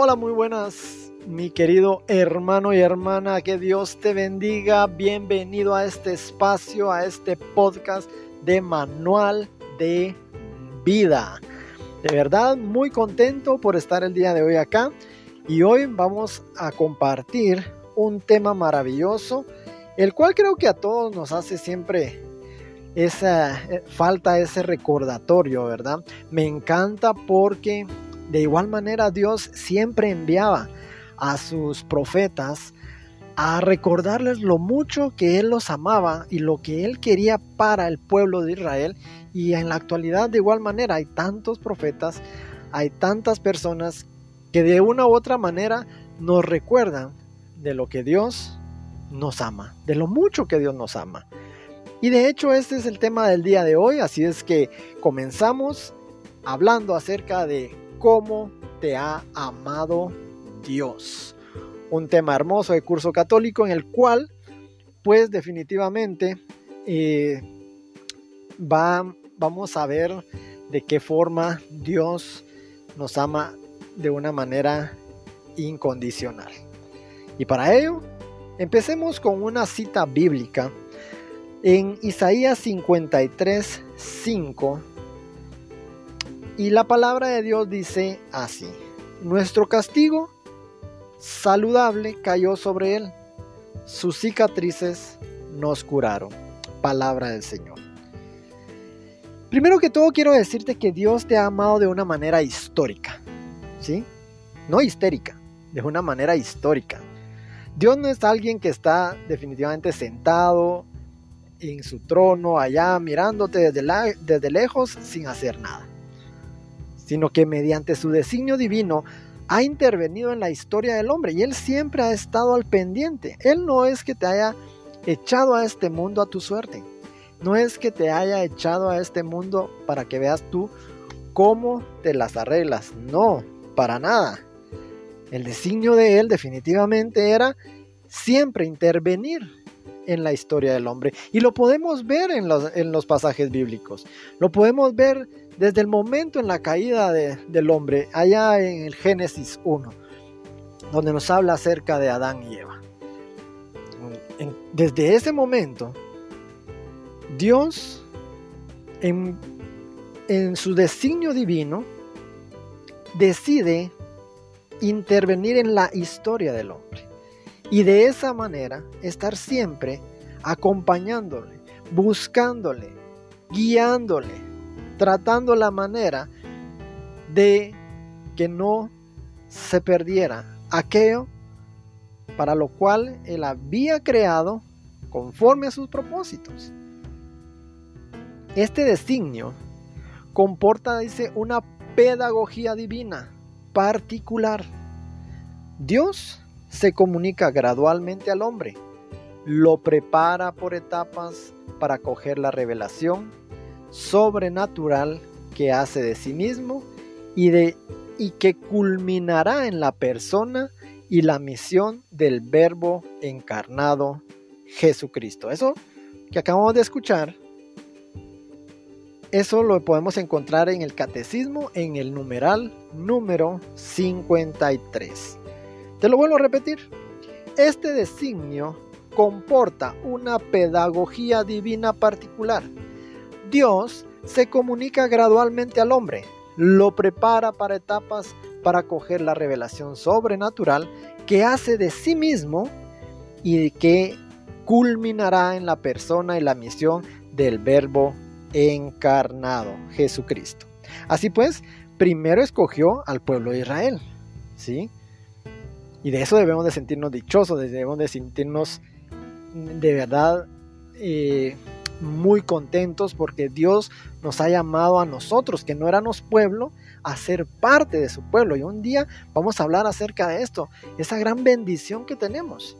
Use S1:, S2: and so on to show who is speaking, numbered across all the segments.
S1: Hola, muy buenas, mi querido hermano y hermana, que Dios te bendiga. Bienvenido a este espacio, a este podcast de Manual de Vida. De verdad, muy contento por estar el día de hoy acá y hoy vamos a compartir un tema maravilloso, el cual creo que a todos nos hace siempre esa eh, falta ese recordatorio, ¿verdad? Me encanta porque de igual manera Dios siempre enviaba a sus profetas a recordarles lo mucho que Él los amaba y lo que Él quería para el pueblo de Israel. Y en la actualidad de igual manera hay tantos profetas, hay tantas personas que de una u otra manera nos recuerdan de lo que Dios nos ama, de lo mucho que Dios nos ama. Y de hecho este es el tema del día de hoy, así es que comenzamos hablando acerca de cómo te ha amado Dios. Un tema hermoso de curso católico en el cual, pues definitivamente, eh, va, vamos a ver de qué forma Dios nos ama de una manera incondicional. Y para ello, empecemos con una cita bíblica en Isaías 53, 5 y la palabra de Dios dice así, nuestro castigo saludable cayó sobre él, sus cicatrices nos curaron. Palabra del Señor. Primero que todo quiero decirte que Dios te ha amado de una manera histórica, ¿sí? No histérica, de una manera histórica. Dios no es alguien que está definitivamente sentado en su trono allá mirándote desde, desde lejos sin hacer nada sino que mediante su designio divino ha intervenido en la historia del hombre y Él siempre ha estado al pendiente. Él no es que te haya echado a este mundo a tu suerte, no es que te haya echado a este mundo para que veas tú cómo te las arreglas, no, para nada. El designio de Él definitivamente era siempre intervenir en la historia del hombre. Y lo podemos ver en los, en los pasajes bíblicos. Lo podemos ver desde el momento en la caída del hombre, allá en el Génesis 1, donde nos habla acerca de Adán y Eva. desde ese momento, Dios, en, en su designio divino, decide intervenir en la historia del hombre y de esa manera estar siempre acompañándole, buscándole, guiándole, tratando la manera de que no se perdiera aquello para lo cual él había creado conforme a sus propósitos. Este designio comporta, dice, una pedagogía divina particular. Dios se comunica gradualmente al hombre, lo prepara por etapas para coger la revelación sobrenatural que hace de sí mismo y, de, y que culminará en la persona y la misión del Verbo encarnado Jesucristo. Eso que acabamos de escuchar, eso lo podemos encontrar en el catecismo en el numeral número 53. Te lo vuelvo a repetir. Este designio comporta una pedagogía divina particular. Dios se comunica gradualmente al hombre, lo prepara para etapas para coger la revelación sobrenatural que hace de sí mismo y que culminará en la persona y la misión del Verbo encarnado, Jesucristo. Así pues, primero escogió al pueblo de Israel, ¿sí? Y de eso debemos de sentirnos dichosos, debemos de sentirnos de verdad eh, muy contentos porque Dios nos ha llamado a nosotros, que no éramos pueblo, a ser parte de su pueblo. Y un día vamos a hablar acerca de esto, esa gran bendición que tenemos.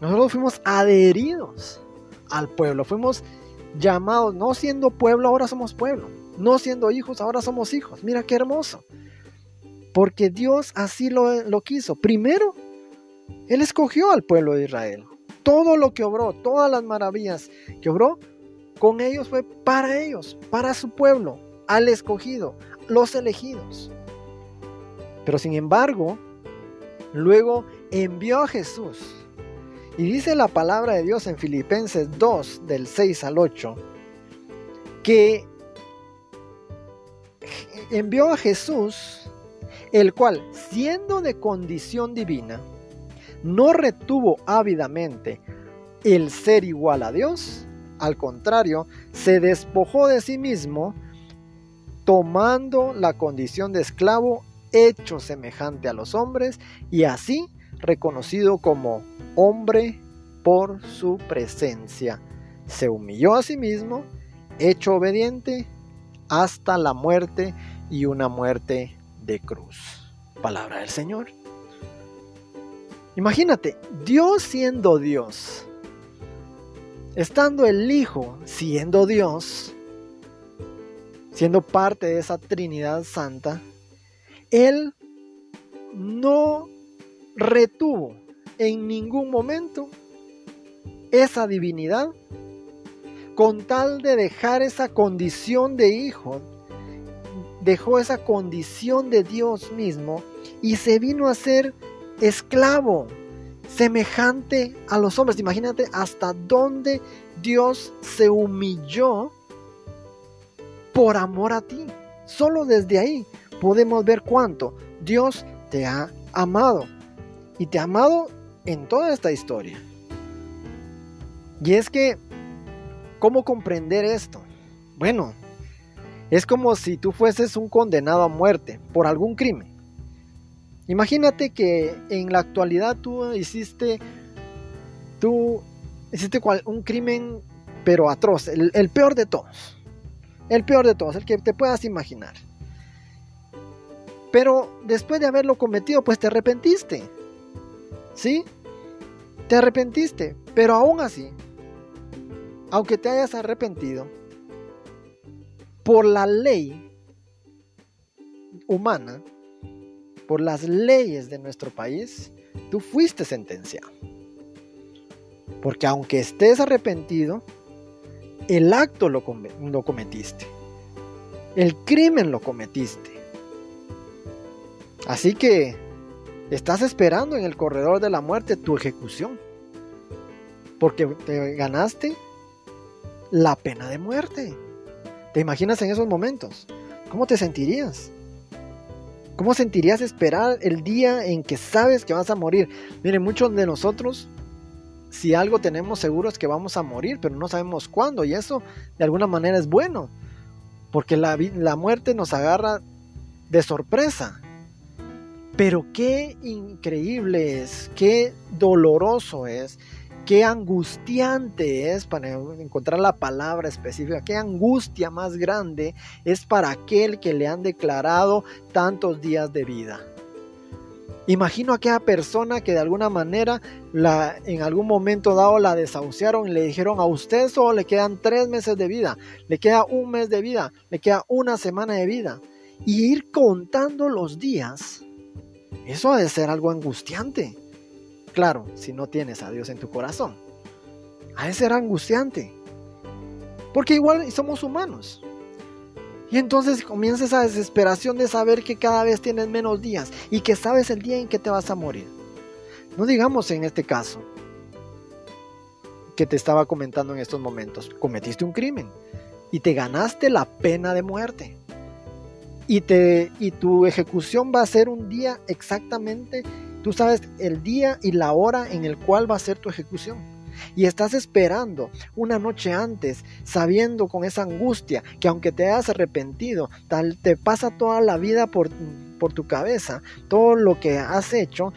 S1: Nosotros fuimos adheridos al pueblo, fuimos llamados, no siendo pueblo, ahora somos pueblo, no siendo hijos, ahora somos hijos. Mira qué hermoso porque Dios así lo, quiso. Primero, Él escogió al pueblo de Israel. Todo lo que obró, todas las maravillas que obró, con ellos fue para ellos, para su pueblo, al escogido, los elegidos. Pero sin embargo, luego envió a Jesús. Y dice la palabra de Dios en Filipenses 2, del 6 al 8, que envió a Jesús, el cual, siendo de condición divina, no retuvo ávidamente el ser igual a Dios, al contrario, se despojó de sí mismo, tomando la condición de esclavo, hecho semejante a los hombres, y así reconocido como hombre por su presencia. Se humilló a sí mismo, hecho obediente hasta la muerte y una muerte de cruz. Palabra del Señor. Imagínate, Dios siendo Dios, estando el Hijo siendo Dios, siendo parte de esa Trinidad Santa, Él no retuvo en ningún momento esa divinidad con tal de dejar esa condición de hijo, dejó esa condición de Dios mismo y se vino a ser esclavo, semejante a los hombres. Imagínate hasta dónde Dios se humilló por amor a ti. Solo desde ahí podemos ver cuánto Dios te ha amado. Y te ha amado en toda esta historia. Y es que ¿Cómo comprender esto? Bueno, es como si tú fueses un condenado a muerte por algún crimen. Imagínate que en la actualidad tú hiciste, tú hiciste un crimen pero atroz, el, el peor de todos. El peor de todos, el que te puedas imaginar. Pero después de haberlo cometido, pues te arrepentiste. ¿Sí? Te arrepentiste. Pero aún así, aunque te hayas arrepentido, por la ley humana, por las leyes de nuestro país, tú fuiste sentenciado. Porque aunque estés arrepentido, el acto lo, cometiste. El crimen lo cometiste. Así que estás esperando en el corredor de la muerte tu ejecución. Porque te ganaste la pena de muerte. ¿Te imaginas en esos momentos? ¿Cómo te sentirías? ¿Cómo sentirías esperar el día en que sabes que vas a morir? Miren, muchos de nosotros, si algo tenemos seguro es que vamos a morir, pero no sabemos cuándo. Y eso de alguna manera es bueno, porque la, la muerte nos agarra de sorpresa. Pero qué increíble es, qué doloroso es Qué angustiante es, para encontrar la palabra específica, qué angustia más grande es para aquel que le han declarado tantos días de vida. Imagino a aquella persona que de alguna manera la, en algún momento dado la desahuciaron y le dijeron a usted solo le quedan tres meses de vida, le queda un mes de vida, le queda una semana de vida. Y ir contando los días, eso ha de ser algo angustiante. Claro, si no tienes a Dios en tu corazón. Ha de ser angustiante. Porque igual somos humanos. Y entonces comienza esa desesperación de saber que cada vez tienes menos días y que sabes el día en que te vas a morir. No digamos en este caso que te estaba comentando en estos momentos, cometiste un crimen y te ganaste la pena de muerte. Y, te, y tu ejecución va a ser un día exactamente Tú sabes el día y la hora en el cual va a ser tu ejecución. Y estás esperando una noche antes, sabiendo con esa angustia que aunque te hayas arrepentido, tal te pasa toda la vida por, por tu cabeza, todo lo que has hecho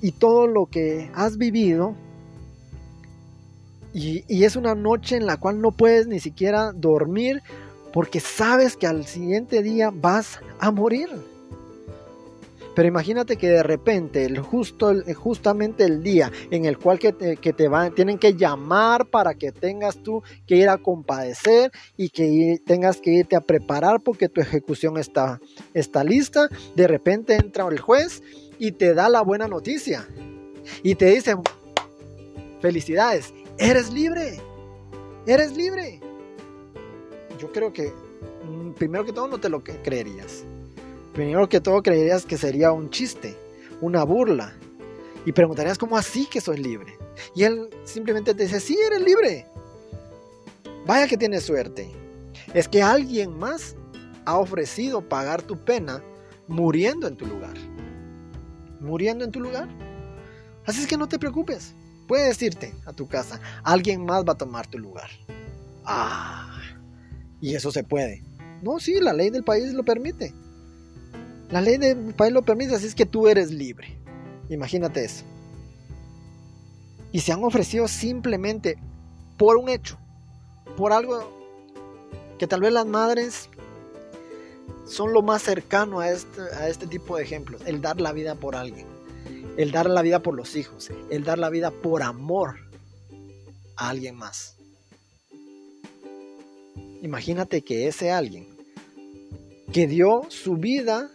S1: y todo lo que has vivido. Y, y es una noche en la cual no puedes ni siquiera dormir porque sabes que al siguiente día vas a morir. Pero imagínate que de repente, el justo, justamente el día en el cual que te, van, tienen que llamar para que tengas tú que ir a compadecer y que tengas que irte a preparar porque tu ejecución está, está lista, de repente entra el juez y te da la buena noticia. Y te dice, felicidades, eres libre, eres libre. Yo creo que, mm, primero que todo, no te lo creerías. Primero que todo creerías que sería un chiste, una burla. Y preguntarías, ¿cómo así que soy libre? Y él simplemente te dice, sí, eres libre. Vaya que tienes suerte. Es que alguien más ha ofrecido pagar tu pena muriendo en tu lugar. Muriendo en tu lugar. Así es que no te preocupes. Puedes irte a tu casa. Alguien más va a tomar tu lugar. Ah, y eso se puede. No, sí, la ley del país lo permite. La ley del país lo permite, así es que tú eres libre. Imagínate eso. Y se han ofrecido simplemente por un hecho, por algo que tal vez las madres son lo más cercano a este, a este tipo de ejemplos, el dar la vida por alguien, el dar la vida por los hijos, el dar la vida por amor a alguien más. Imagínate que ese alguien que dio su vida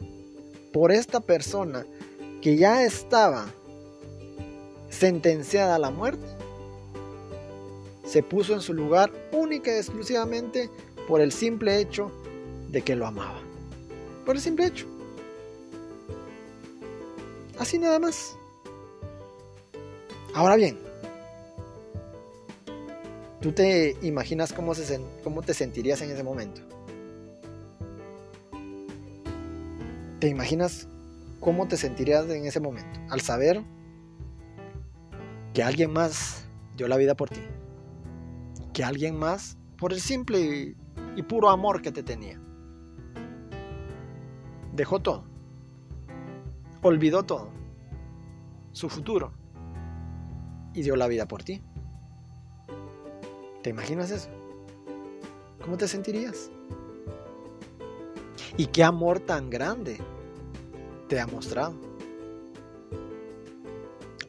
S1: por esta persona que ya estaba sentenciada a la muerte, se puso en su lugar única y exclusivamente por el simple hecho de que lo amaba. Por el simple hecho. Así nada más. Ahora bien, ¿tú te imaginas cómo, cómo te sentirías en ese momento? ¿Te imaginas cómo te sentirías en ese momento al saber que alguien más dio la vida por ti? Que alguien más, por el simple y, puro amor que te tenía, dejó todo, olvidó todo, su futuro, y dio la vida por ti. ¿Te imaginas eso? ¿Cómo te sentirías? Y qué amor tan grande te ha mostrado.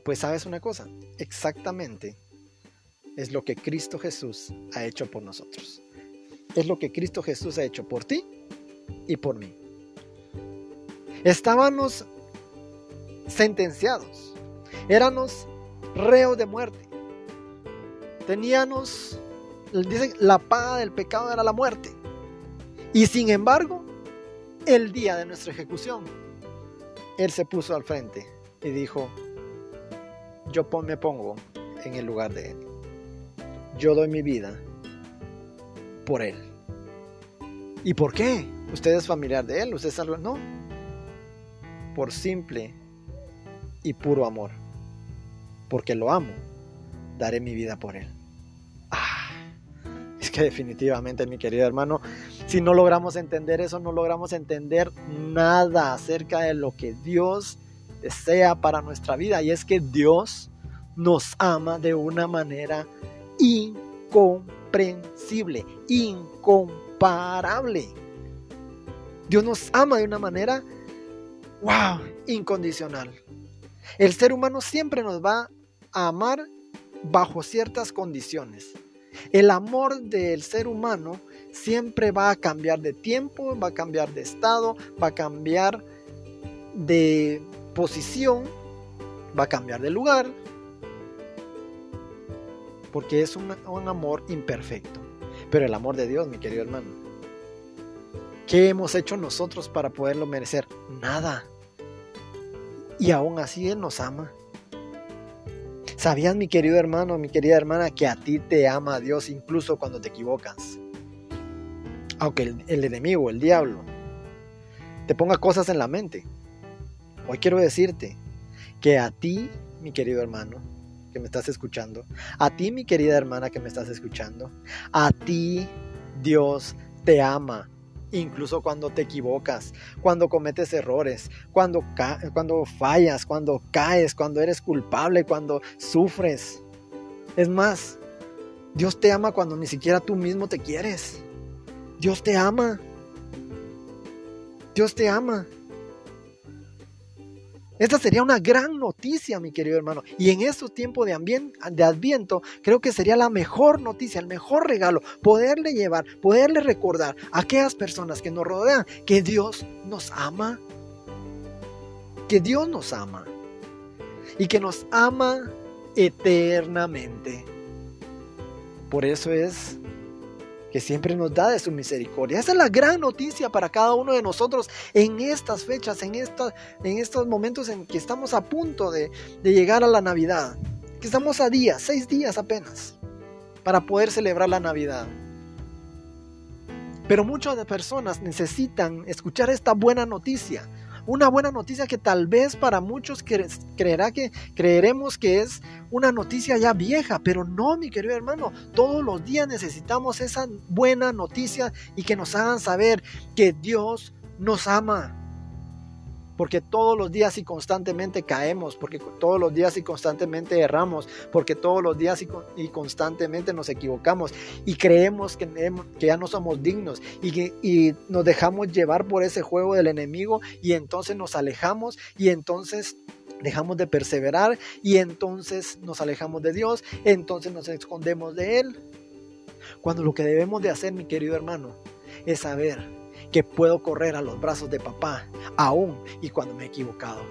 S1: Pues sabes una cosa, exactamente es lo que Cristo Jesús ha hecho por nosotros. Es lo que Cristo Jesús ha hecho por ti y por mí. Estábamos sentenciados, éramos reos de muerte. Teníamos, dicen, la paga del pecado era la muerte. Y sin embargo, el día de nuestra ejecución, Él se puso al frente y dijo, yo me pongo en el lugar de Él. Yo doy mi vida por Él. ¿Y por qué? Usted es familiar de Él, usted es algo... No. Por simple y puro amor. Porque lo amo, daré mi vida por Él que definitivamente, mi querido hermano, si no logramos entender eso, no logramos entender nada acerca de lo que Dios desea para nuestra vida. Y es que Dios nos ama de una manera incomprensible, incomparable. Dios nos ama de una manera, wow, incondicional. El ser humano siempre nos va a amar bajo ciertas condiciones. El amor del ser humano siempre va a cambiar de tiempo, va a cambiar de estado, va a cambiar de posición, va a cambiar de lugar, porque es un, amor imperfecto. Pero el amor de Dios, mi querido hermano, ¿qué hemos hecho nosotros para poderlo merecer? Nada. Y aún así Él nos ama. ¿Sabías, mi querido hermano, mi querida hermana, que a ti te ama Dios incluso cuando te equivocas? Aunque el, el enemigo, el diablo, te ponga cosas en la mente. Hoy quiero decirte que a ti, mi querido hermano, que me estás escuchando, a ti, mi querida hermana que me estás escuchando, a ti Dios te ama incluso cuando te equivocas, cuando cometes errores, cuando, cuando fallas, cuando caes, cuando eres culpable, cuando sufres. Es más, Dios te ama cuando ni siquiera tú mismo te quieres. Dios te ama. Dios te ama. Esta sería una gran noticia, mi querido hermano. Y en estos tiempos de, de Adviento, creo que sería la mejor noticia, el mejor regalo, poderle llevar, poderle recordar a aquellas personas que nos rodean que Dios nos ama. Que Dios nos ama. Y que nos ama eternamente. Por eso es que siempre nos da de su misericordia. Esa es la gran noticia para cada uno de nosotros en estas fechas, en, en estos momentos en que estamos a punto de, de llegar a la Navidad, que estamos a días, seis días apenas, para poder celebrar la Navidad. Pero muchas personas necesitan escuchar esta buena noticia, una buena noticia que tal vez para muchos creerá que creeremos que es una noticia ya vieja, pero no, mi querido hermano, todos los días necesitamos esa buena noticia y que nos hagan saber que Dios nos ama porque todos los días y constantemente caemos, porque todos los días y constantemente erramos, porque todos los días y, constantemente nos equivocamos y creemos que, ya no somos dignos y, y nos dejamos llevar por ese juego del enemigo y entonces nos alejamos y entonces dejamos de perseverar y entonces nos alejamos de Dios, entonces nos escondemos de Él. Cuando lo que debemos de hacer, mi querido hermano, es saber que puedo correr a los brazos de papá, aún y cuando me he equivocado,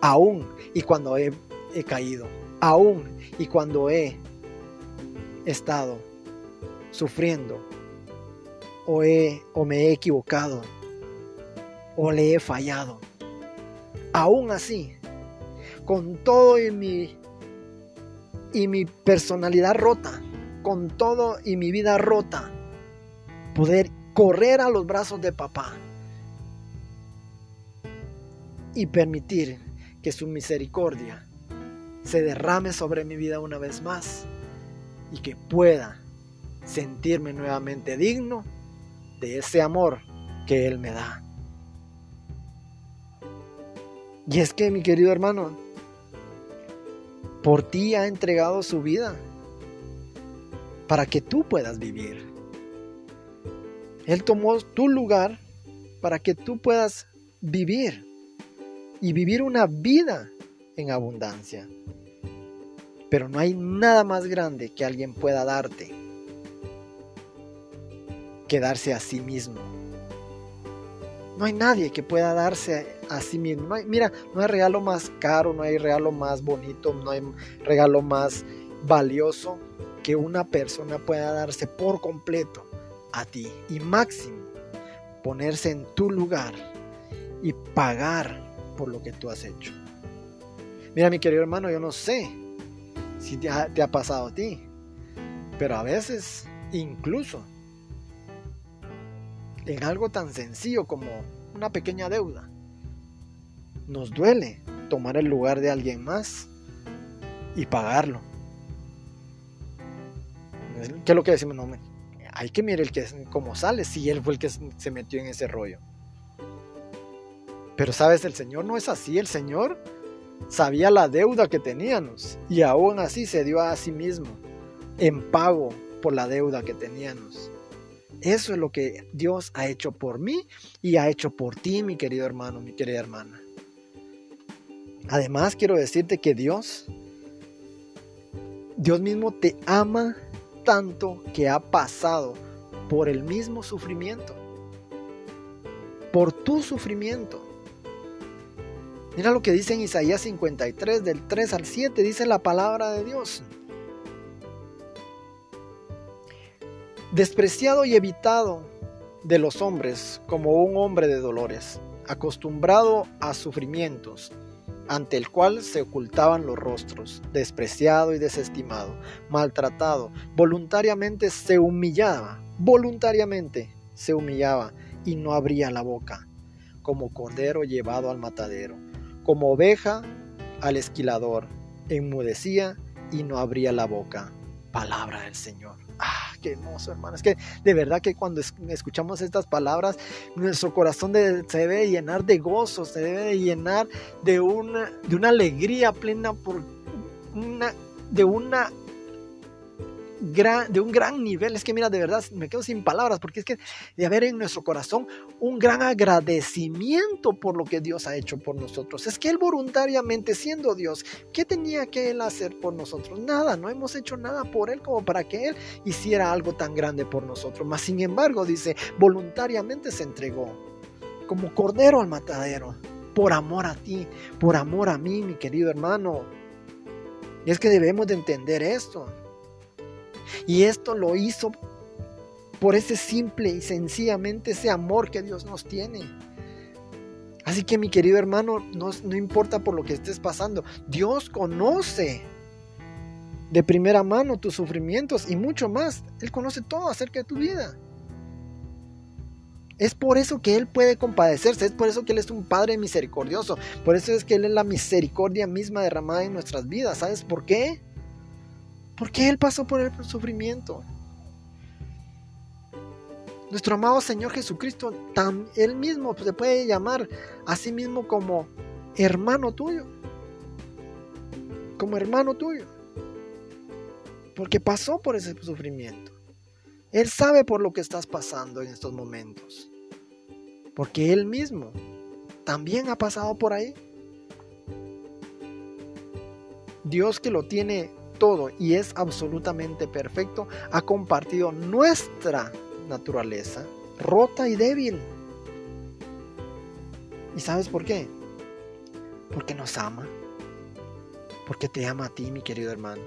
S1: aún y cuando he, caído, aún y cuando he estado sufriendo o, he, o me he equivocado o le he fallado. Aún así, con todo y mi, y mi personalidad rota, con todo y mi vida rota, poder correr a los brazos de papá y permitir que su misericordia se derrame sobre mi vida una vez más y que pueda sentirme nuevamente digno de ese amor que Él me da. Y es que mi querido hermano, por ti ha entregado su vida para que tú puedas vivir. Él tomó tu lugar para que tú puedas vivir y vivir una vida en abundancia. Pero no hay nada más grande que alguien pueda darte que darse a sí mismo. No hay nadie que pueda darse a sí mismo. mira, no hay regalo más caro, no hay regalo más bonito, no hay regalo más valioso que una persona pueda darse por completo a ti y máximo ponerse en tu lugar y pagar por lo que tú has hecho. Mira mi querido hermano, yo no sé si te ha, pasado a ti, pero a veces incluso en algo tan sencillo como una pequeña deuda, nos duele tomar el lugar de alguien más y pagarlo. ¿Qué es lo que decimos? No, hay que mirar el que cómo sale, si él fue el que se metió en ese rollo. Pero sabes, el Señor no es así, el Señor sabía la deuda que teníamos y aún así se dio a sí mismo en pago por la deuda que teníamos. Eso es lo que Dios ha hecho por mí y ha hecho por ti, mi querido hermano, mi querida hermana. Además, quiero decirte que Dios, Dios mismo te ama tanto que ha pasado por el mismo sufrimiento, por tu sufrimiento. Mira lo que dice en Isaías 53, del 3 al 7, dice la palabra de Dios. Despreciado y evitado de los hombres como un hombre de dolores, acostumbrado a sufrimientos ante el cual se ocultaban los rostros, despreciado y desestimado, maltratado, voluntariamente se humillaba, voluntariamente se humillaba y no abría la boca, como cordero llevado al matadero, como oveja al esquilador, enmudecía y no abría la boca. Palabra del Señor. Ah, qué hermoso, hermano. Es que de verdad que cuando escuchamos estas palabras, nuestro corazón se debe llenar de gozo, se debe llenar de una, de una alegría plena por una, de una de un gran nivel. Es que mira, de verdad me quedo sin palabras porque es que de haber en nuestro corazón un gran agradecimiento por lo que Dios ha hecho por nosotros. Es que Él voluntariamente, siendo Dios, ¿qué tenía que Él hacer por nosotros? Nada, no hemos hecho nada por Él como para que Él hiciera algo tan grande por nosotros. Mas sin embargo, dice, voluntariamente se entregó como cordero al matadero, por amor a ti, por amor a mí, mi querido hermano. Y es que debemos de entender esto. Y esto lo hizo por ese simple y sencillamente ese amor que Dios nos tiene. Así que mi querido hermano, no, no importa por lo que estés pasando, Dios conoce de primera mano tus sufrimientos y mucho más. Él conoce todo acerca de tu vida. Es por eso que Él puede compadecerse, es por eso que Él es un Padre misericordioso, por eso es que Él es la misericordia misma derramada en nuestras vidas. ¿Sabes por qué? Porque Él pasó por el sufrimiento. Nuestro amado Señor Jesucristo, Él mismo se puede llamar a sí mismo como hermano tuyo. Como hermano tuyo. Porque pasó por ese sufrimiento. Él sabe por lo que estás pasando en estos momentos. Porque Él mismo también ha pasado por ahí. Dios que lo tiene todo y es absolutamente perfecto, ha compartido nuestra naturaleza rota y débil. ¿Y sabes por qué? Porque nos ama. Porque te ama a ti, mi querido hermano.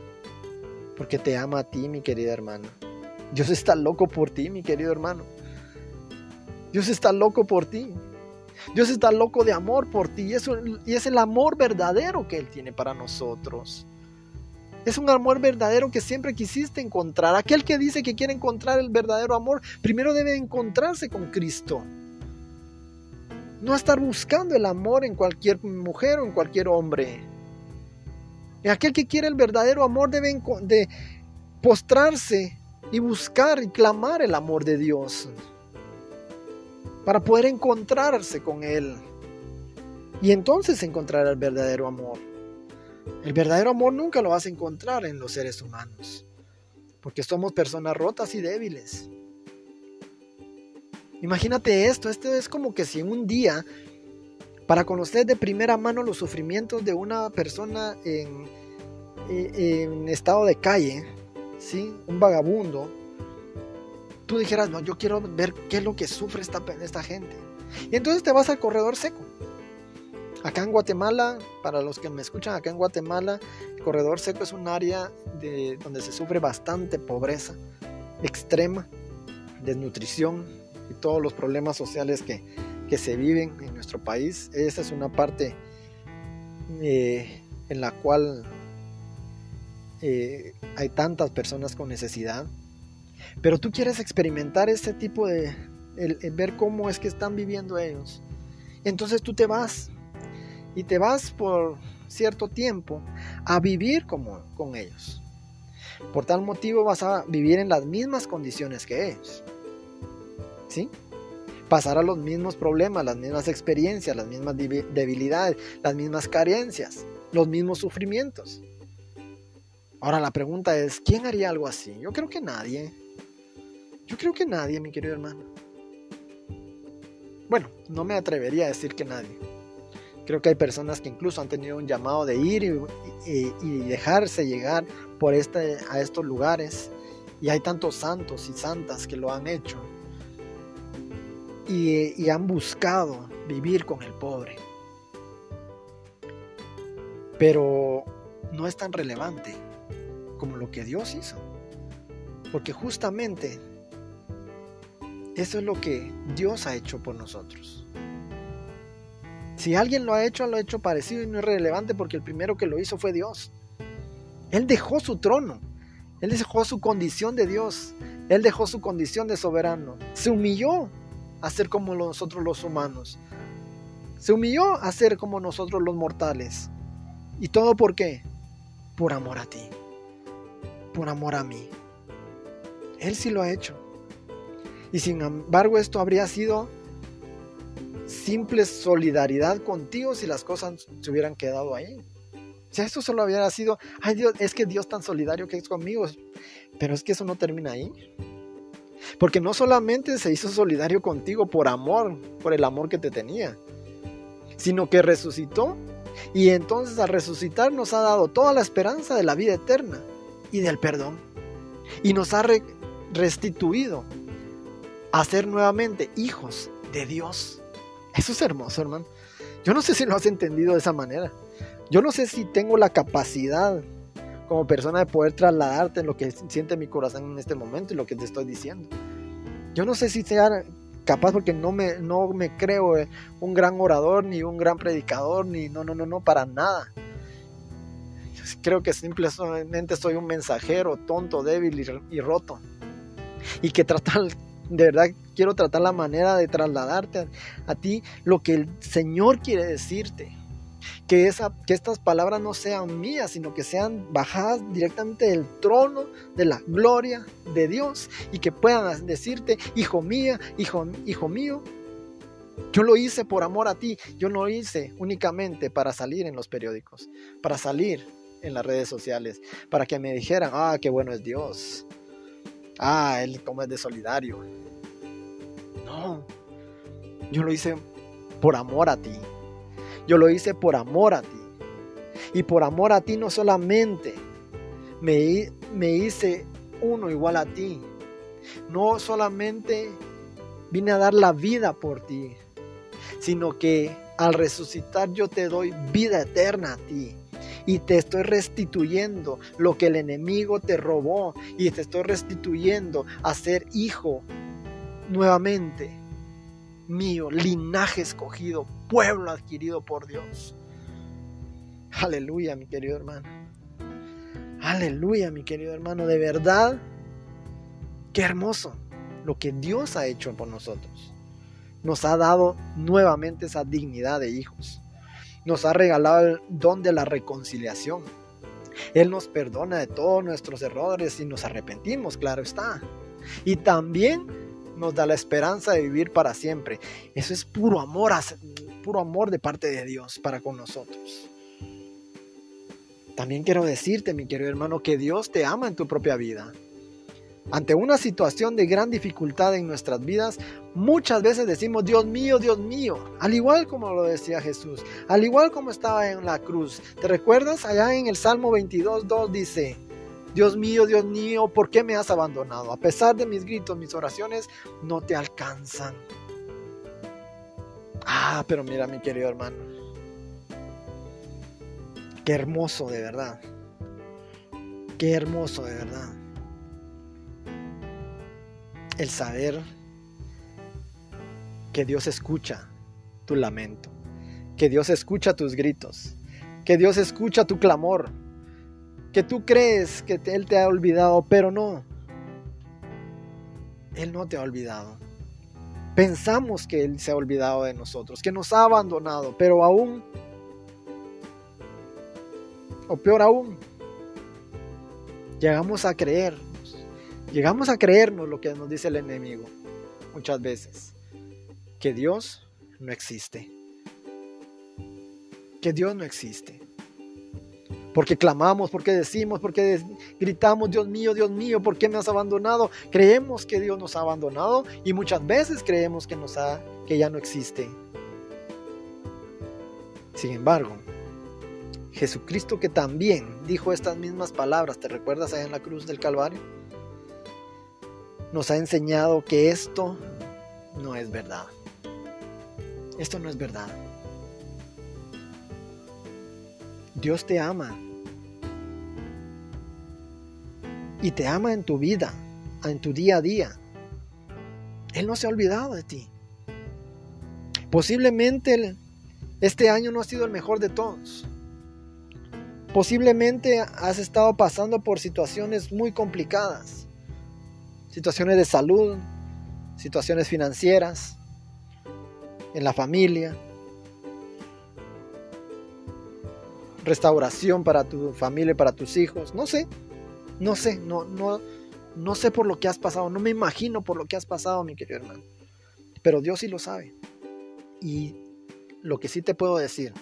S1: Porque te ama a ti, mi querida hermana. Dios está loco por ti, mi querido hermano. Dios está loco por ti. Dios está loco de amor por ti. Y, es el amor verdadero que Él tiene para nosotros. Es un amor verdadero que siempre quisiste encontrar. Aquel que dice que quiere encontrar el verdadero amor, primero debe encontrarse con Cristo. No estar buscando el amor en cualquier mujer o en cualquier hombre. Aquel que quiere el verdadero amor debe de postrarse y buscar y clamar el amor de Dios para poder encontrarse con Él. Y entonces encontrar el verdadero amor. El verdadero amor nunca lo vas a encontrar en los seres humanos, porque somos personas rotas y débiles. Imagínate esto, esto es como que si en un día, para conocer de primera mano los sufrimientos de una persona en, en estado de calle, ¿sí? un vagabundo, tú dijeras, no, yo quiero ver qué es lo que sufre esta, esta gente. Y entonces te vas al corredor seco. Acá en Guatemala, para los que me escuchan, acá en Guatemala, el corredor seco es un área de, donde se sufre bastante pobreza extrema, desnutrición y todos los problemas sociales que, se viven en nuestro país. Esa es una parte eh, en la cual eh, hay tantas personas con necesidad. Pero tú quieres experimentar ese tipo de... ver cómo es que están viviendo ellos. Entonces tú te vas y te vas por cierto tiempo a vivir como con ellos. Por tal motivo vas a vivir en las mismas condiciones que ellos. ¿Sí? Pasar a los mismos problemas, las mismas experiencias, las mismas debilidades, las mismas carencias, los mismos sufrimientos. Ahora la pregunta es, ¿quién haría algo así? Yo creo que nadie. Yo creo que nadie, mi querido hermano. Bueno, no me atrevería a decir que nadie. Creo que hay personas que incluso han tenido un llamado de ir y, dejarse llegar por este, a estos lugares. Y hay tantos santos y santas que lo han hecho. Y, y han buscado vivir con el pobre. Pero no es tan relevante como lo que Dios hizo. Porque justamente eso es lo que Dios ha hecho por nosotros. Si alguien lo ha hecho, lo ha hecho parecido y no es relevante porque el primero que lo hizo fue Dios. Él dejó su trono. Él dejó su condición de Dios. Él dejó su condición de soberano. Se humilló a ser como nosotros los humanos. Se humilló a ser como nosotros los mortales. ¿Y todo por qué? Por amor a ti. Por amor a mí. Él sí lo ha hecho. Y sin embargo esto habría sido simple solidaridad contigo si las cosas se hubieran quedado ahí. Si esto solo hubiera sido, ay Dios, es que Dios tan solidario que es conmigo, pero es que eso no termina ahí. Porque no solamente se hizo solidario contigo por amor, por el amor que te tenía, sino que resucitó y entonces al resucitar nos ha dado toda la esperanza de la vida eterna y del perdón. Y nos ha restituido a ser nuevamente hijos de Dios. Eso es hermoso, hermano. Yo no sé si lo has entendido de esa manera. Yo no sé si tengo la capacidad como persona de poder trasladarte en lo que siente mi corazón en este momento y lo que te estoy diciendo. Yo no sé si sea capaz porque no me, no me creo eh, un gran orador, ni un gran predicador, ni no, no, no, no, para nada. Creo que simplemente soy un mensajero tonto, débil y, y roto. Y que tratar de verdad quiero tratar la manera de trasladarte a, ti lo que el Señor quiere decirte. Que, esa, que estas palabras no sean mías, sino que sean bajadas directamente del trono de la gloria de Dios y que puedan decirte, hijo mía, hijo, hijo mío, yo lo hice por amor a ti, yo no lo hice únicamente para salir en los periódicos, para salir en las redes sociales, para que me dijeran, ah, qué bueno es Dios, ah, Él como es de solidario. No, yo lo hice por amor a ti. Yo lo hice por amor a ti. Y por amor a ti no solamente me, me hice uno igual a ti. No solamente vine a dar la vida por ti, sino que al resucitar yo te doy vida eterna a ti y te estoy restituyendo lo que el enemigo te robó y te estoy restituyendo a ser hijo nuevamente mío, linaje escogido, pueblo adquirido por Dios. Aleluya, mi querido hermano. Aleluya, mi querido hermano. De verdad, qué hermoso lo que Dios ha hecho por nosotros. Nos ha dado nuevamente esa dignidad de hijos nos ha regalado el don de la reconciliación. Él nos perdona de todos nuestros errores y nos arrepentimos, claro está. Y también nos da la esperanza de vivir para siempre. Eso es puro amor, puro amor de parte de Dios para con nosotros. También quiero decirte, mi querido hermano, que Dios te ama en tu propia vida. Ante una situación de gran dificultad en nuestras vidas, muchas veces decimos, Dios mío, Dios mío, al igual como lo decía Jesús, al igual como estaba en la cruz. ¿Te recuerdas? Allá en el Salmo 22, 2 dice, Dios mío, Dios mío, ¿por qué me has abandonado? A pesar de mis gritos, mis oraciones no te alcanzan. Ah, pero mira mi querido hermano, qué hermoso de verdad, qué hermoso de verdad el saber que Dios escucha tu lamento, que Dios escucha tus gritos, que Dios escucha tu clamor, que tú crees que Él te ha olvidado, pero no. Él no te ha olvidado. Pensamos que Él se ha olvidado de nosotros, que nos ha abandonado, pero aún, o peor aún, llegamos a creer Llegamos a creernos lo que nos dice el enemigo muchas veces, que Dios no existe. Que Dios no existe. Porque clamamos, porque decimos, porque gritamos, Dios mío, Dios mío, ¿por qué me has abandonado? Creemos que Dios nos ha abandonado y muchas veces creemos que, nos ha, que ya no existe. Sin embargo, Jesucristo que también dijo estas mismas palabras, ¿te recuerdas ahí en la cruz del Calvario? Nos ha enseñado que esto no es verdad. Esto no es verdad. Dios te ama. Y te ama en tu vida, en tu día a día. Él no se ha olvidado de ti. Posiblemente este año no ha sido el mejor de todos. Posiblemente has estado pasando por situaciones muy complicadas situaciones de salud, situaciones financieras, en la familia, restauración para tu familia, para tus hijos, no sé, no sé, no, no, no sé por lo que has pasado, no me imagino por lo que has pasado, mi querido hermano, pero Dios sí lo sabe. Y lo que sí te puedo decir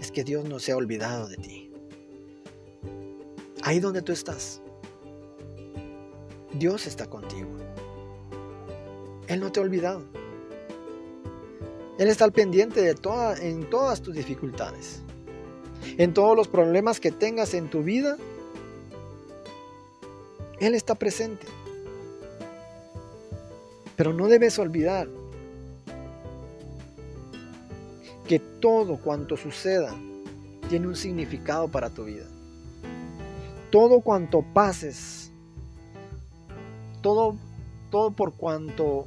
S1: es que Dios no se ha olvidado de ti. Ahí donde tú estás, Dios está contigo. Él no te ha olvidado. Él está al pendiente de toda, en todas tus dificultades. En todos los problemas que tengas en tu vida, Él está presente. Pero no debes olvidar que todo cuanto suceda tiene un significado para tu vida. Todo cuanto pases todo todo por cuanto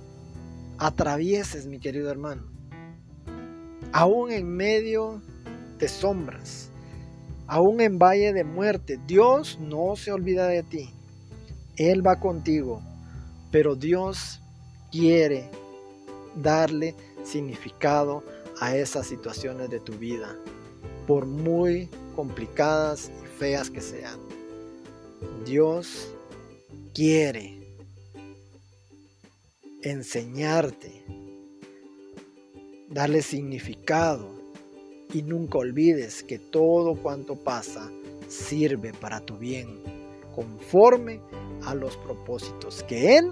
S1: atravieses, mi querido hermano. Aún en medio de sombras, aún en valle de muerte, Dios no se olvida de ti. Él va contigo, pero Dios quiere darle significado a esas situaciones de tu vida, por muy complicadas y feas que sean. Dios quiere enseñarte, darle significado y nunca olvides que todo cuanto pasa sirve para tu bien, conforme a los propósitos que Él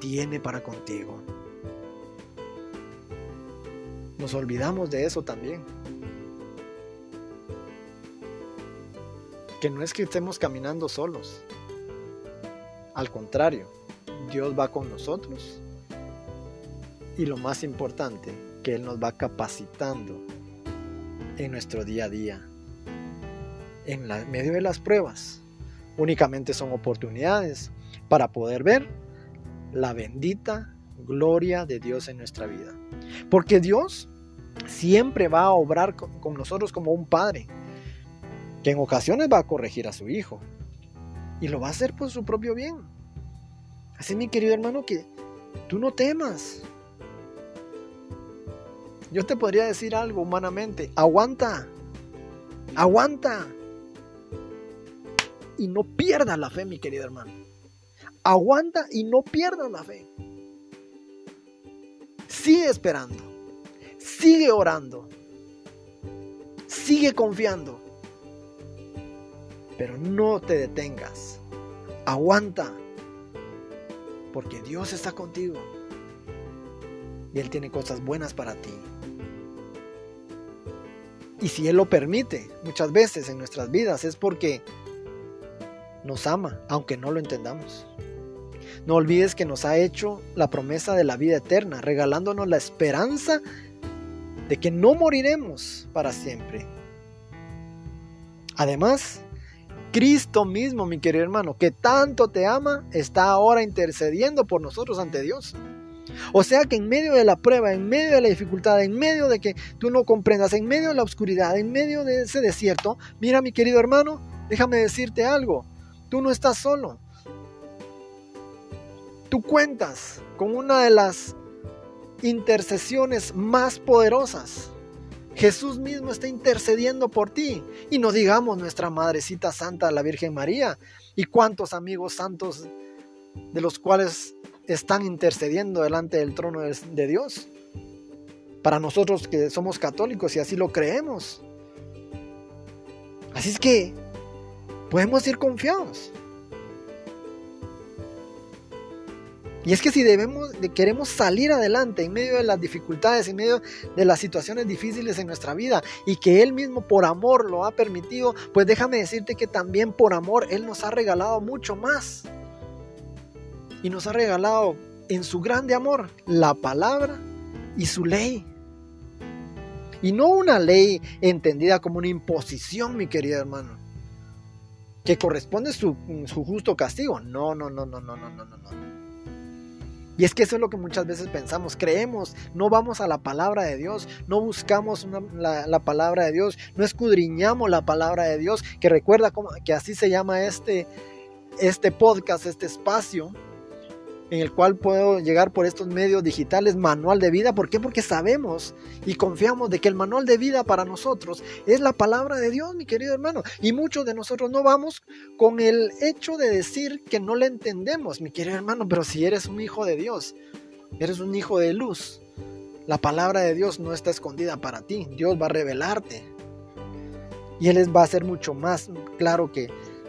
S1: tiene para contigo. Nos olvidamos de eso también. Que no es que estemos caminando solos. Al contrario, Dios va con nosotros. Y lo más importante, que Él nos va capacitando en nuestro día a día. En medio de las pruebas, únicamente son oportunidades para poder ver la bendita gloria de Dios en nuestra vida. Porque Dios siempre va a obrar con, nosotros como un padre, que en ocasiones va a corregir a su hijo. Y lo va a hacer por su propio bien. Así mi querido hermano, que tú no temas. Yo te podría decir algo humanamente. Aguanta. Aguanta. Y no pierdas la fe, mi querido hermano. Aguanta y no pierdas la fe. Sigue esperando. Sigue orando. Sigue confiando. Pero no te detengas. Aguanta. Porque Dios está contigo. Y Él tiene cosas buenas para ti. Y si Él lo permite, muchas veces en nuestras vidas es porque nos ama, aunque no lo entendamos. No olvides que nos ha hecho la promesa de la vida eterna, regalándonos la esperanza de que no moriremos para siempre. Además, Cristo mismo, mi querido hermano, que tanto te ama, está ahora intercediendo por nosotros ante Dios. O sea que en medio de la prueba, en medio de la dificultad, en medio de que tú no comprendas, en medio de la oscuridad, en medio de ese desierto, mira mi querido hermano, déjame decirte algo, tú no estás solo. Tú cuentas con una de las intercesiones más poderosas. Jesús mismo está intercediendo por ti. Y no digamos nuestra Madrecita Santa, la Virgen María, y cuántos amigos santos de los cuales están intercediendo delante del trono de Dios. Para nosotros que somos católicos y así lo creemos. Así es que podemos ir confiados. Y es que si debemos, queremos salir adelante en medio de las dificultades, en medio de las situaciones difíciles en nuestra vida y que Él mismo por amor lo ha permitido, pues déjame decirte que también por amor Él nos ha regalado mucho más. Y nos ha regalado en su grande amor la palabra y su ley. Y no una ley entendida como una imposición, mi querido hermano, que corresponde su, su justo castigo. No, no, no, no, no, no, no, no. Y es que eso es lo que muchas veces pensamos, creemos, no vamos a la palabra de Dios, no buscamos la, palabra de Dios, no escudriñamos la palabra de Dios, que recuerda que así se llama este, este podcast, este espacio, en el cual puedo llegar por estos medios digitales, manual de vida. ¿Por qué? Porque sabemos y confiamos de que el manual de vida para nosotros es la palabra de Dios, mi querido hermano. Y muchos de nosotros no vamos con el hecho de decir que no le entendemos, mi querido hermano, pero si eres un hijo de Dios, eres un hijo de luz, la palabra de Dios no está escondida para ti, Dios va a revelarte. Y Él va a ser mucho más claro que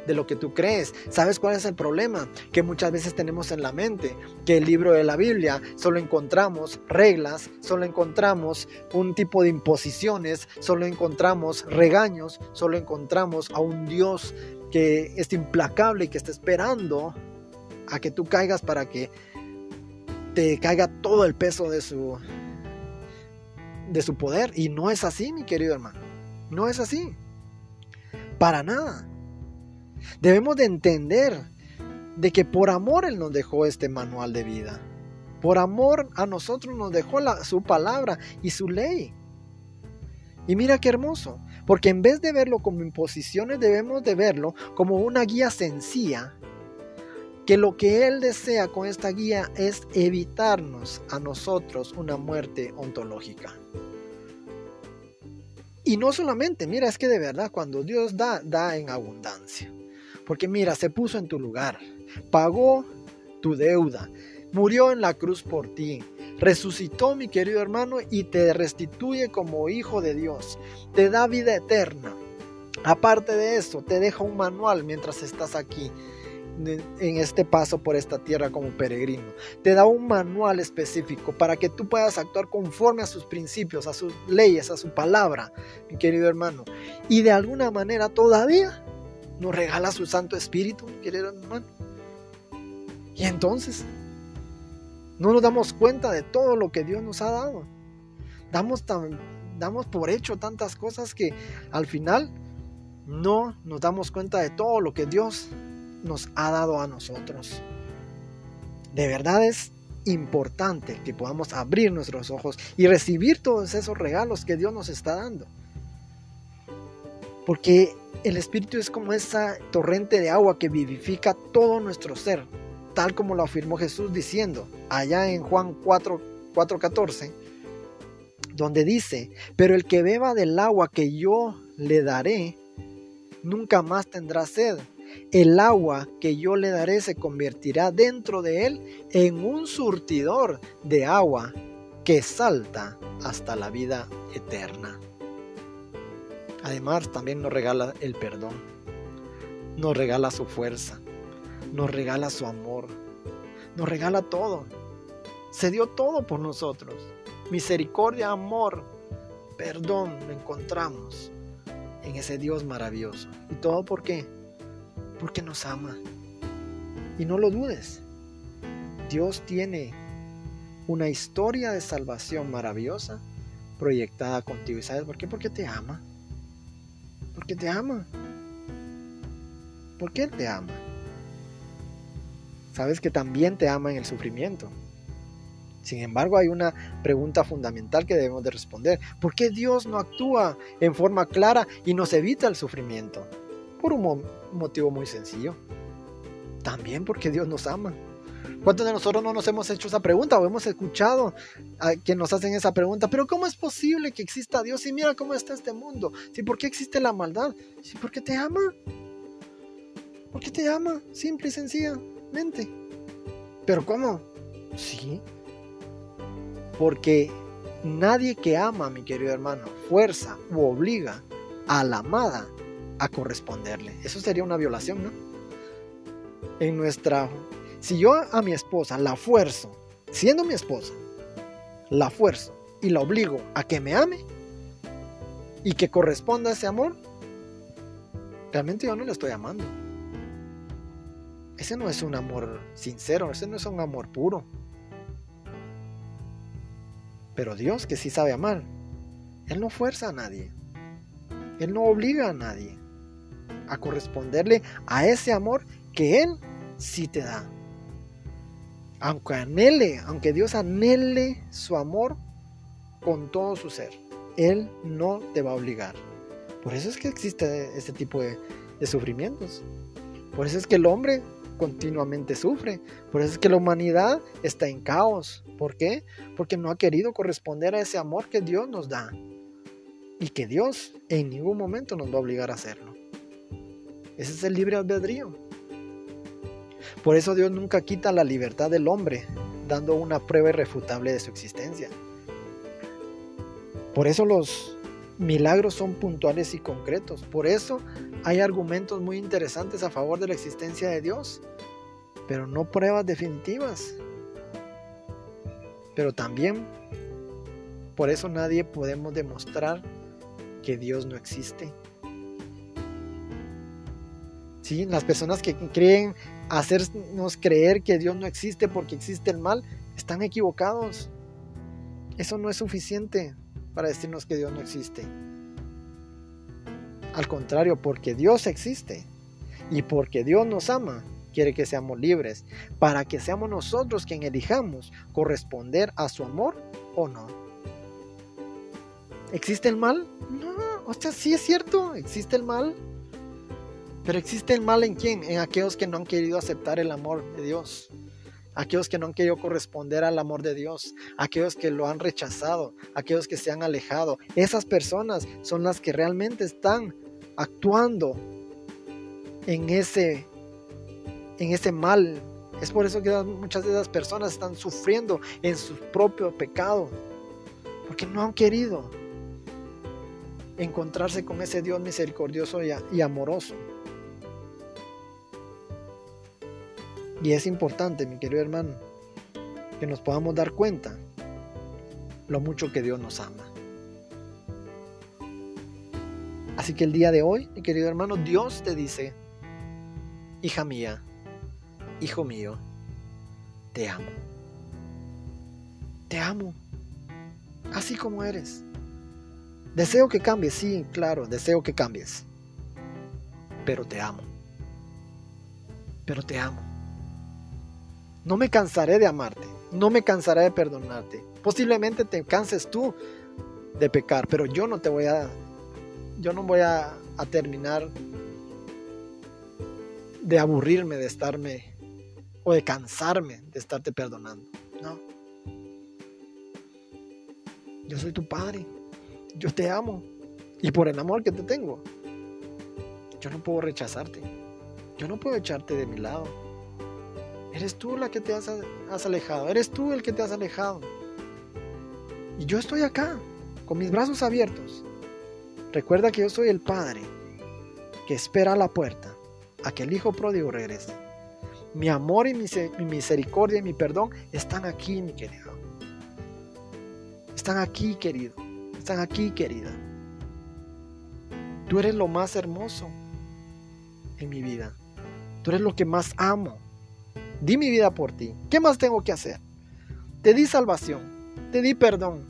S1: de lo que tú crees. ¿Sabes cuál es el problema? Que muchas veces tenemos en la mente que el libro de la Biblia solo encontramos reglas, solo encontramos un tipo de imposiciones, solo encontramos regaños, solo encontramos a un Dios que es implacable y que está esperando a que tú caigas para que te caiga todo el peso de su de su poder y no es así, mi querido hermano. No es así. Para nada. Debemos de entender de que por amor Él nos dejó este manual de vida. Por amor a nosotros nos dejó su palabra y su ley. Y mira qué hermoso, porque en vez de verlo como imposiciones debemos de verlo como una guía sencilla, que lo que Él desea con esta guía es evitarnos a nosotros una muerte ontológica. Y no solamente, mira, es que de verdad cuando Dios da, da en abundancia. Porque mira, se puso en tu lugar, pagó tu deuda, murió en la cruz por ti, resucitó mi querido hermano y te restituye como hijo de Dios, te da vida eterna. Aparte de eso, te deja un manual mientras estás aquí en este paso por esta tierra como peregrino. Te da un manual específico para que tú puedas actuar conforme a sus principios, a sus leyes, a su palabra, mi querido hermano. Y de alguna manera todavía nos regala su Santo Espíritu, querido hermano. Y entonces, no nos damos cuenta de todo lo que Dios nos ha dado. Damos, damos por hecho tantas cosas que al final no nos damos cuenta de todo lo que Dios nos ha dado a nosotros. De verdad es importante que podamos abrir nuestros ojos y recibir todos esos regalos que Dios nos está dando. Porque el Espíritu es como esa torrente de agua que vivifica todo nuestro ser, tal como lo afirmó Jesús diciendo allá en Juan 4, 4:14, donde dice, pero el que beba del agua que yo le daré, nunca más tendrá sed el agua que yo le daré se convertirá dentro de él en un surtidor de agua que salta hasta la vida eterna. Además, también nos regala el perdón, nos regala su fuerza, nos regala su amor, nos regala todo. Se dio todo por nosotros. Misericordia, amor, perdón lo encontramos en ese Dios maravilloso. ¿Y todo por qué? porque nos ama. Y no lo dudes, Dios tiene una historia de salvación maravillosa proyectada contigo. ¿Y sabes por qué? Porque te ama. Porque te ama. Porque Él te ama. Sabes que también te ama en el sufrimiento. Sin embargo, hay una pregunta fundamental que debemos de responder. ¿Por qué Dios no actúa en forma clara y nos evita el sufrimiento? Por un motivo muy sencillo. También porque Dios nos ama. ¿Cuántos de nosotros no nos hemos hecho esa pregunta o hemos escuchado a que nos hacen esa pregunta? Pero ¿cómo es posible que exista Dios? Y mira cómo está este mundo. ¿Sí, ¿Por qué existe la maldad? ¿Sí, porque te ama. Porque te ama, simple y sencillamente. ¿Pero cómo? Sí. Porque nadie que ama, mi querido hermano, fuerza u obliga a la amada a corresponderle. Eso sería una violación, ¿no? En nuestra... Si yo a mi esposa la fuerzo, siendo mi esposa, la fuerzo y la obligo a que me ame y que corresponda a ese amor, realmente yo no le estoy amando. Ese no es un amor sincero, ese no es un amor puro. Pero Dios, que sí sabe amar, Él no fuerza a nadie. Él no obliga a nadie a corresponderle a ese amor que Él sí te da. Aunque anhele, aunque Dios anhele su amor con todo su ser, Él no te va a obligar. Por eso es que existe este tipo de, de sufrimientos. Por eso es que el hombre continuamente sufre. Por eso es que la humanidad está en caos. ¿Por qué? Porque no ha querido corresponder a ese amor que Dios nos da. Y que Dios en ningún momento nos va a obligar a hacerlo. Ese es el libre albedrío. Por eso Dios nunca quita la libertad del hombre, dando una prueba irrefutable de su existencia. Por eso los milagros son puntuales y concretos. Por eso hay argumentos muy interesantes a favor de la existencia de Dios, pero no pruebas definitivas. Pero también por eso nadie podemos demostrar que Dios no existe. Las personas que creen hacernos creer que Dios no existe porque existe el mal, están equivocados. Eso no es suficiente para decirnos que Dios no existe. Al contrario, porque Dios existe y porque Dios nos ama, quiere que seamos libres, para que seamos nosotros quien elijamos corresponder a su amor o no. ¿Existe el mal? No, o sea, sí es cierto, existe el mal. Pero existe el mal en quién? En aquellos que no han querido aceptar el amor de Dios. Aquellos que no han querido corresponder al amor de Dios. Aquellos que lo han rechazado. Aquellos que se han alejado. Esas personas son las que realmente están actuando en ese, en ese mal. Es por eso que muchas de esas personas están sufriendo en su propio pecado. Porque no han querido encontrarse con ese Dios misericordioso y amoroso. Y es importante, mi querido hermano, que nos podamos dar cuenta lo mucho que Dios nos ama. Así que el día de hoy, mi querido hermano, Dios te dice, hija mía, hijo mío, te amo. Te amo, así como eres. Deseo que cambies, sí, claro, deseo que cambies. Pero te amo. Pero te amo. No me cansaré de amarte, no me cansaré de perdonarte. Posiblemente te canses tú de pecar, pero yo no te voy a, yo no voy a, a terminar de aburrirme de estarme o de cansarme de estarte perdonando. No. Yo soy tu padre. Yo te amo. Y por el amor que te tengo, yo no puedo rechazarte. Yo no puedo echarte de mi lado. Eres tú la que te has, alejado. Eres tú el que te has alejado. Y yo estoy acá, con mis brazos abiertos. Recuerda que yo soy el Padre que espera a la puerta a que el Hijo pródigo regrese. Mi amor y mi, mi misericordia y mi perdón están aquí, mi querido. Están aquí, querido. Están aquí, querida. Tú eres lo más hermoso en mi vida. Tú eres lo que más amo di mi vida por ti. ¿Qué más tengo que hacer? Te di salvación, te di perdón,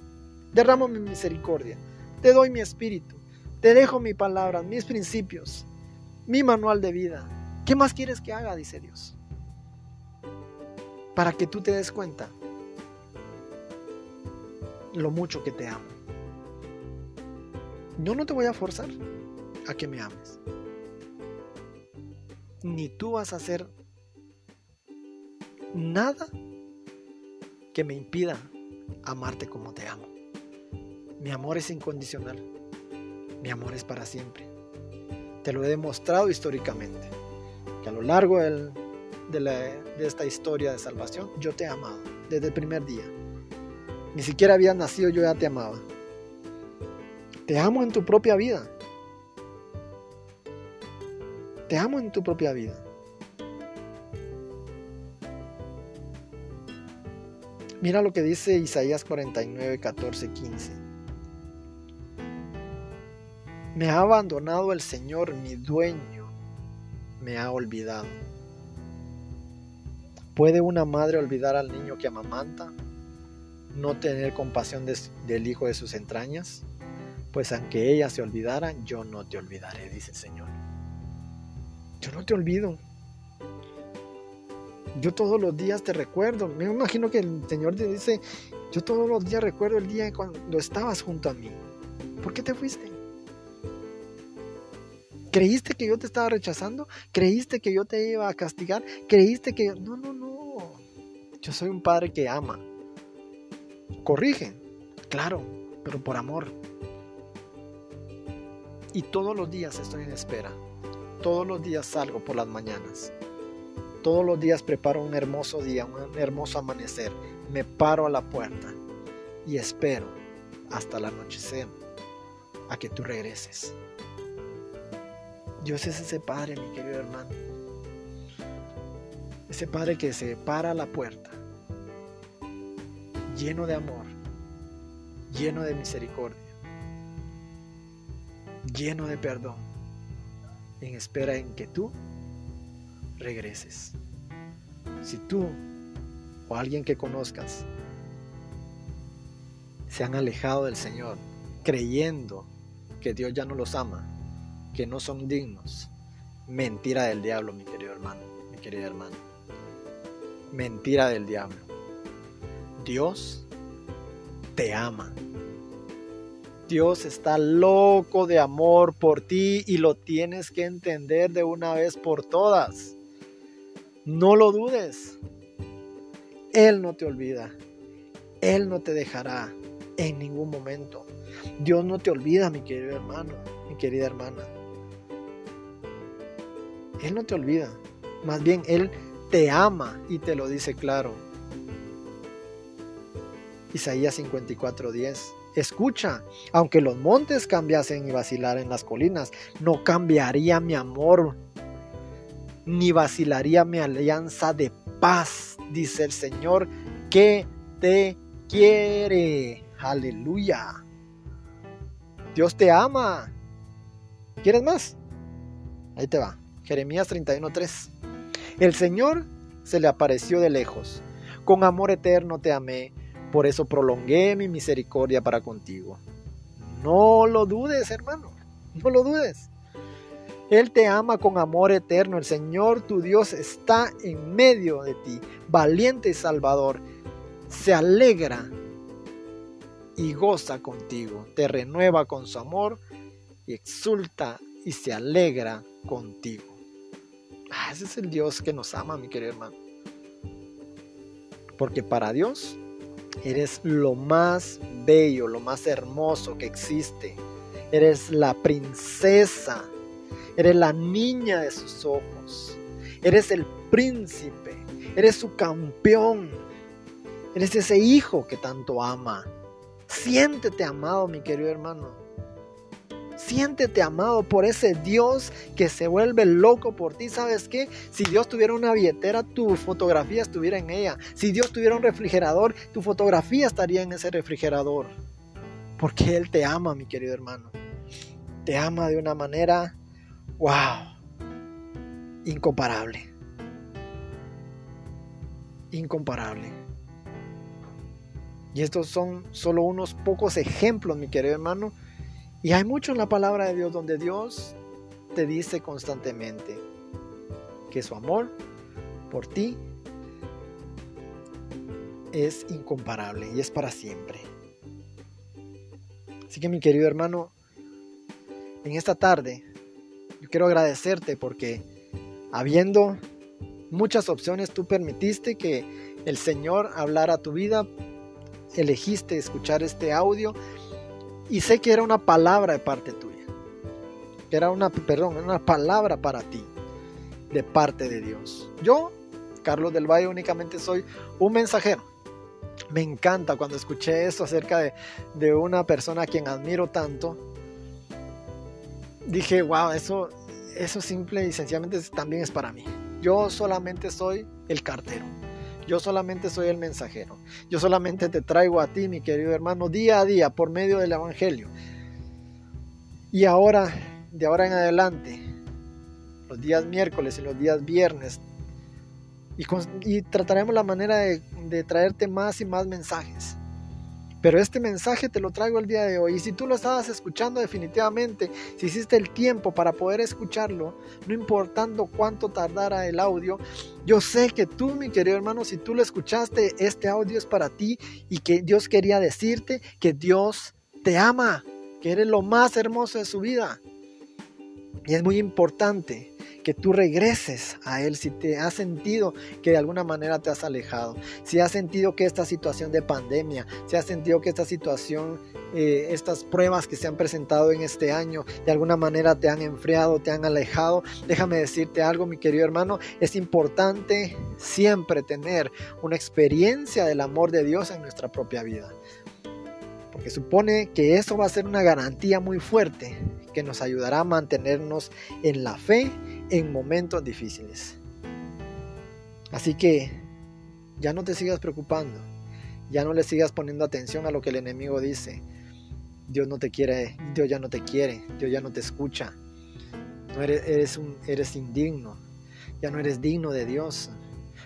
S1: derramo mi misericordia, te doy mi espíritu, te dejo mi palabra, mis principios, mi manual de vida. ¿Qué más quieres que haga? dice Dios. Para que tú te des cuenta lo mucho que te amo. Yo no te voy a forzar a que me ames. Ni tú vas a hacer nada que me impida amarte como te amo. Mi amor es incondicional. Mi amor es para siempre. Te lo he demostrado históricamente. Que a lo largo de, de esta historia de salvación, yo te he amado desde el primer día. Ni siquiera había nacido, yo ya te amaba. Te amo en tu propia vida. Te amo en tu propia vida. Mira lo que dice Isaías 49, 14, 15. Me ha abandonado el Señor, mi dueño, me ha olvidado. ¿Puede una madre olvidar al niño que amamanta? ¿No tener compasión del hijo de sus entrañas? Pues aunque ella se olvidara, yo no te olvidaré, dice el Señor. Yo no te olvido. Yo todos los días te recuerdo. Me imagino que el Señor te dice, yo todos los días recuerdo el día cuando estabas junto a mí. ¿Por qué te fuiste? ¿Creíste que yo te estaba rechazando? ¿Creíste que yo te iba a castigar? ¿Creíste que... No, no, no. Yo soy un padre que ama. Corrige, claro, pero por amor. Y todos los días estoy en espera. Todos los días salgo por las mañanas todos los días preparo un hermoso día, un hermoso amanecer. Me paro a la puerta y espero hasta el anochecer a que tú regreses. Dios es ese Padre, mi querido hermano. Ese Padre que se para a la puerta, lleno de amor, lleno de misericordia, lleno de perdón, en espera en que tú regreses. Si tú o alguien que conozcas se han alejado del Señor creyendo que Dios ya no los ama, que no son dignos, mentira del diablo, mi querido hermano, mi querida hermana. Mentira del diablo. Dios te ama. Dios está loco de amor por ti y lo tienes que entender de una vez por todas. No lo dudes. Él no te olvida. Él no te dejará en ningún momento. Dios no te olvida, mi querido hermano, mi querida hermana. Él no te olvida. Más bien, Él te ama y te lo dice claro. Isaías 54:10. Escucha, aunque los montes cambiasen y vacilaran las colinas, no cambiaría mi amor, ni vacilaría mi alianza de paz, dice el Señor, que te quiere. Aleluya. Dios te ama. ¿Quieres más? Ahí te va. Jeremías 31:3. El Señor se le apareció de lejos. Con amor eterno te amé, por eso prolongué mi misericordia para contigo. No lo dudes, hermano. No lo dudes. Él te ama con amor eterno. El Señor tu Dios está en medio de ti, valiente y salvador. Se alegra y goza contigo. Te renueva con su amor y exulta y se alegra contigo. Ah, ese es el Dios que nos ama, mi querido hermano. Porque para Dios eres lo más bello, lo más hermoso que existe. Eres la princesa. Eres la niña de sus ojos. Eres el príncipe. Eres su campeón. Eres ese hijo que tanto ama. Siéntete amado, mi querido hermano. Siéntete amado por ese Dios que se vuelve loco por ti. ¿Sabes qué? Si Dios tuviera una billetera, tu fotografía estuviera en ella. Si Dios tuviera un refrigerador, tu fotografía estaría en ese refrigerador. Porque Él te ama, mi querido hermano. Te ama de una manera, wow, incomparable. Incomparable. Y estos son solo unos pocos ejemplos, mi querido hermano, y hay mucho en la palabra de Dios donde Dios te dice constantemente que su amor por ti es incomparable y es para siempre. Así que mi querido hermano, en esta tarde yo quiero agradecerte porque habiendo muchas opciones tú permitiste que el Señor hablara tu vida, elegiste escuchar este audio y sé que era una palabra de parte tuya. Que era una, perdón, una palabra para ti de parte de Dios. Yo, Carlos del Valle, únicamente soy un mensajero. Me encanta cuando escuché esto acerca de, de una persona a quien admiro tanto. Dije, wow, eso, eso simple y sencillamente también es para mí. Yo solamente soy el cartero. Yo solamente soy el mensajero. Yo solamente te traigo a ti, mi querido hermano, día a día por medio del Evangelio. Y ahora, de ahora en adelante, los días miércoles y los días viernes, y, trataremos la manera de traerte más y más mensajes. Pero este mensaje te lo traigo el día de hoy. Y si tú lo estabas escuchando definitivamente, si hiciste el tiempo para poder escucharlo, no importando cuánto tardara el audio, yo sé que tú, mi querido hermano, si tú lo escuchaste, este audio es para ti y que Dios quería decirte que Dios te ama, que eres lo más hermoso de su vida. Y es muy importante que tú regreses a Él si te has sentido que de alguna manera te has alejado, si has sentido que esta situación de pandemia, si has sentido que esta situación, eh, estas pruebas que se han presentado en este año, de alguna manera te han enfriado, te han alejado, déjame decirte algo, mi querido hermano, es importante siempre tener una experiencia del amor de Dios en nuestra propia vida porque supone que eso va a ser una garantía muy fuerte que nos ayudará a mantenernos en la fe en momentos difíciles. Así que ya no te sigas preocupando, ya no le sigas poniendo atención a lo que el enemigo dice. Dios no te quiere, Dios ya no te quiere, Dios ya no te escucha. No eres, eres, un, eres indigno, ya no eres digno de Dios.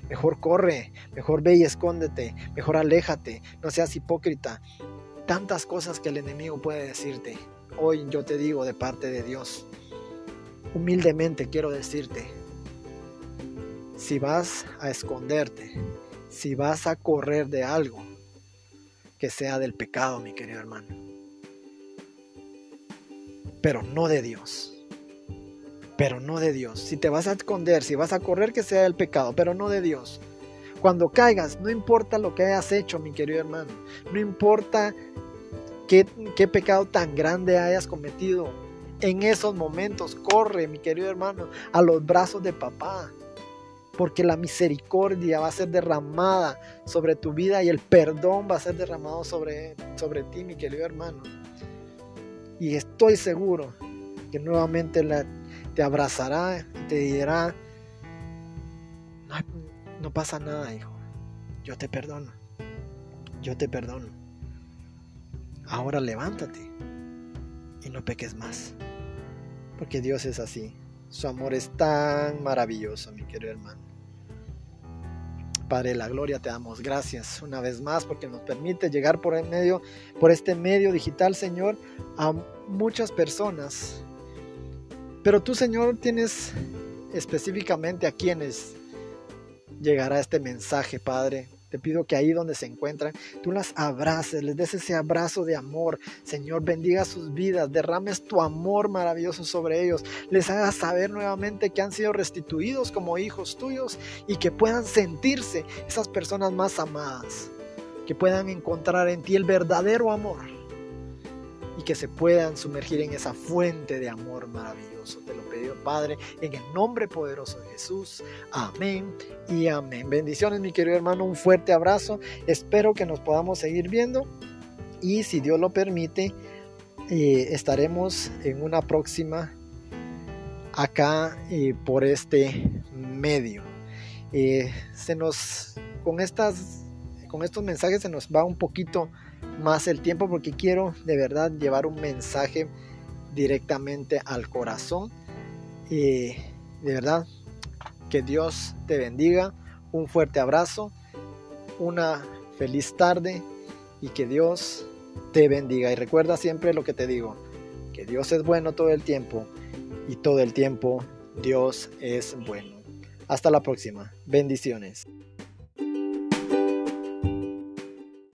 S1: Mejor corre, mejor ve y escóndete, mejor aléjate, no seas hipócrita. Tantas cosas que el enemigo puede decirte. Hoy yo te digo de parte de Dios, humildemente quiero decirte, si vas a esconderte, si vas a correr de algo, que sea del pecado, mi querido hermano. Pero no de Dios. Pero no de Dios. Si te vas a esconder, si vas a correr, que sea del pecado, pero no de Dios. Cuando caigas, no importa lo que hayas hecho, mi querido hermano. No importa qué, pecado tan grande hayas cometido. En esos momentos, corre, mi querido hermano, a los brazos de papá porque la misericordia va a ser derramada sobre tu vida y el perdón va a ser derramado sobre, sobre ti, mi querido hermano. Y estoy seguro que nuevamente te abrazará y te dirá, no, no pasa nada, hijo, yo te perdono, yo te perdono. Ahora levántate y no peques más, porque Dios es así. Su amor es tan maravilloso, mi querido hermano. Padre la gloria, te damos gracias una vez más porque nos permite llegar por el medio, por este medio digital, Señor, a muchas personas. Pero tú, Señor, tienes específicamente a quienes llegará este mensaje, Padre. Te pido que ahí donde se encuentran, tú las abraces, les des ese abrazo de amor. Señor, bendiga sus vidas, derrames tu amor maravilloso sobre ellos. Les hagas saber nuevamente que han sido restituidos como hijos tuyos y que puedan sentirse esas personas más amadas. Que puedan encontrar en ti el verdadero amor y que se puedan sumergir en esa fuente de amor maravilloso. Te lo pedí, Padre, en el nombre poderoso de Jesús. Amén y amén. Bendiciones, mi querido hermano. Un fuerte abrazo. Espero que nos podamos seguir viendo. Y si Dios lo permite, eh, estaremos en una próxima acá eh, por este medio. Eh, se nos con estas con estos mensajes se nos va un poquito más el tiempo porque quiero de verdad llevar un mensaje directamente al corazón. Y de verdad, que Dios te bendiga. Un fuerte abrazo, una feliz tarde y que Dios te bendiga. Y recuerda siempre lo que te digo, que Dios es bueno todo el tiempo y todo el tiempo Dios es bueno. Hasta la próxima. Bendiciones.